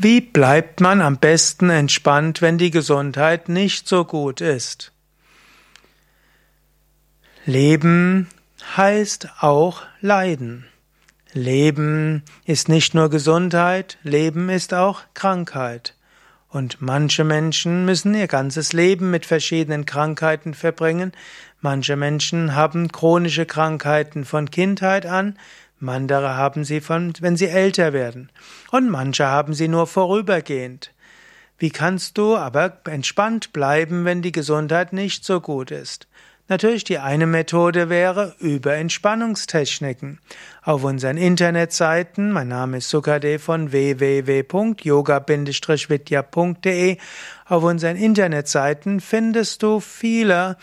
Wie bleibt man am besten entspannt, wenn die Gesundheit nicht so gut ist? Leben heißt auch Leiden. Leben ist nicht nur Gesundheit, Leben ist auch Krankheit. Und manche Menschen müssen ihr ganzes Leben mit verschiedenen Krankheiten verbringen. Manche Menschen haben chronische Krankheiten von Kindheit an, andere haben sie von, wenn sie älter werden. Und manche haben sie nur vorübergehend. Wie kannst du aber entspannt bleiben, wenn die Gesundheit nicht so gut ist? Natürlich die eine Methode wäre über Entspannungstechniken. Auf unseren Internetseiten, mein Name ist Sukade von www.yoga-vidya.de, auf unseren Internetseiten findest du viele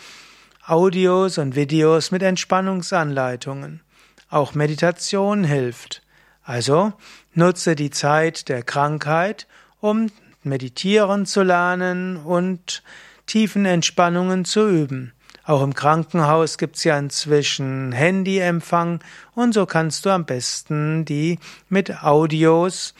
Audios und Videos mit Entspannungsanleitungen. Auch Meditation hilft. Also nutze die Zeit der Krankheit, um meditieren zu lernen und tiefen Entspannungen zu üben. Auch im Krankenhaus gibt's ja inzwischen Handyempfang und so kannst du am besten die mit Audios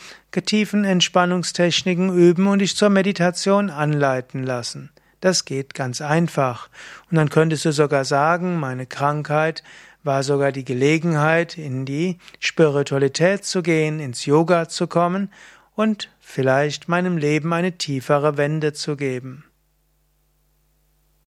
tiefen Entspannungstechniken üben und dich zur Meditation anleiten lassen. Das geht ganz einfach. Und dann könntest du sogar sagen, meine Krankheit war sogar die Gelegenheit, in die Spiritualität zu gehen, ins Yoga zu kommen und vielleicht meinem Leben eine tiefere Wende zu geben.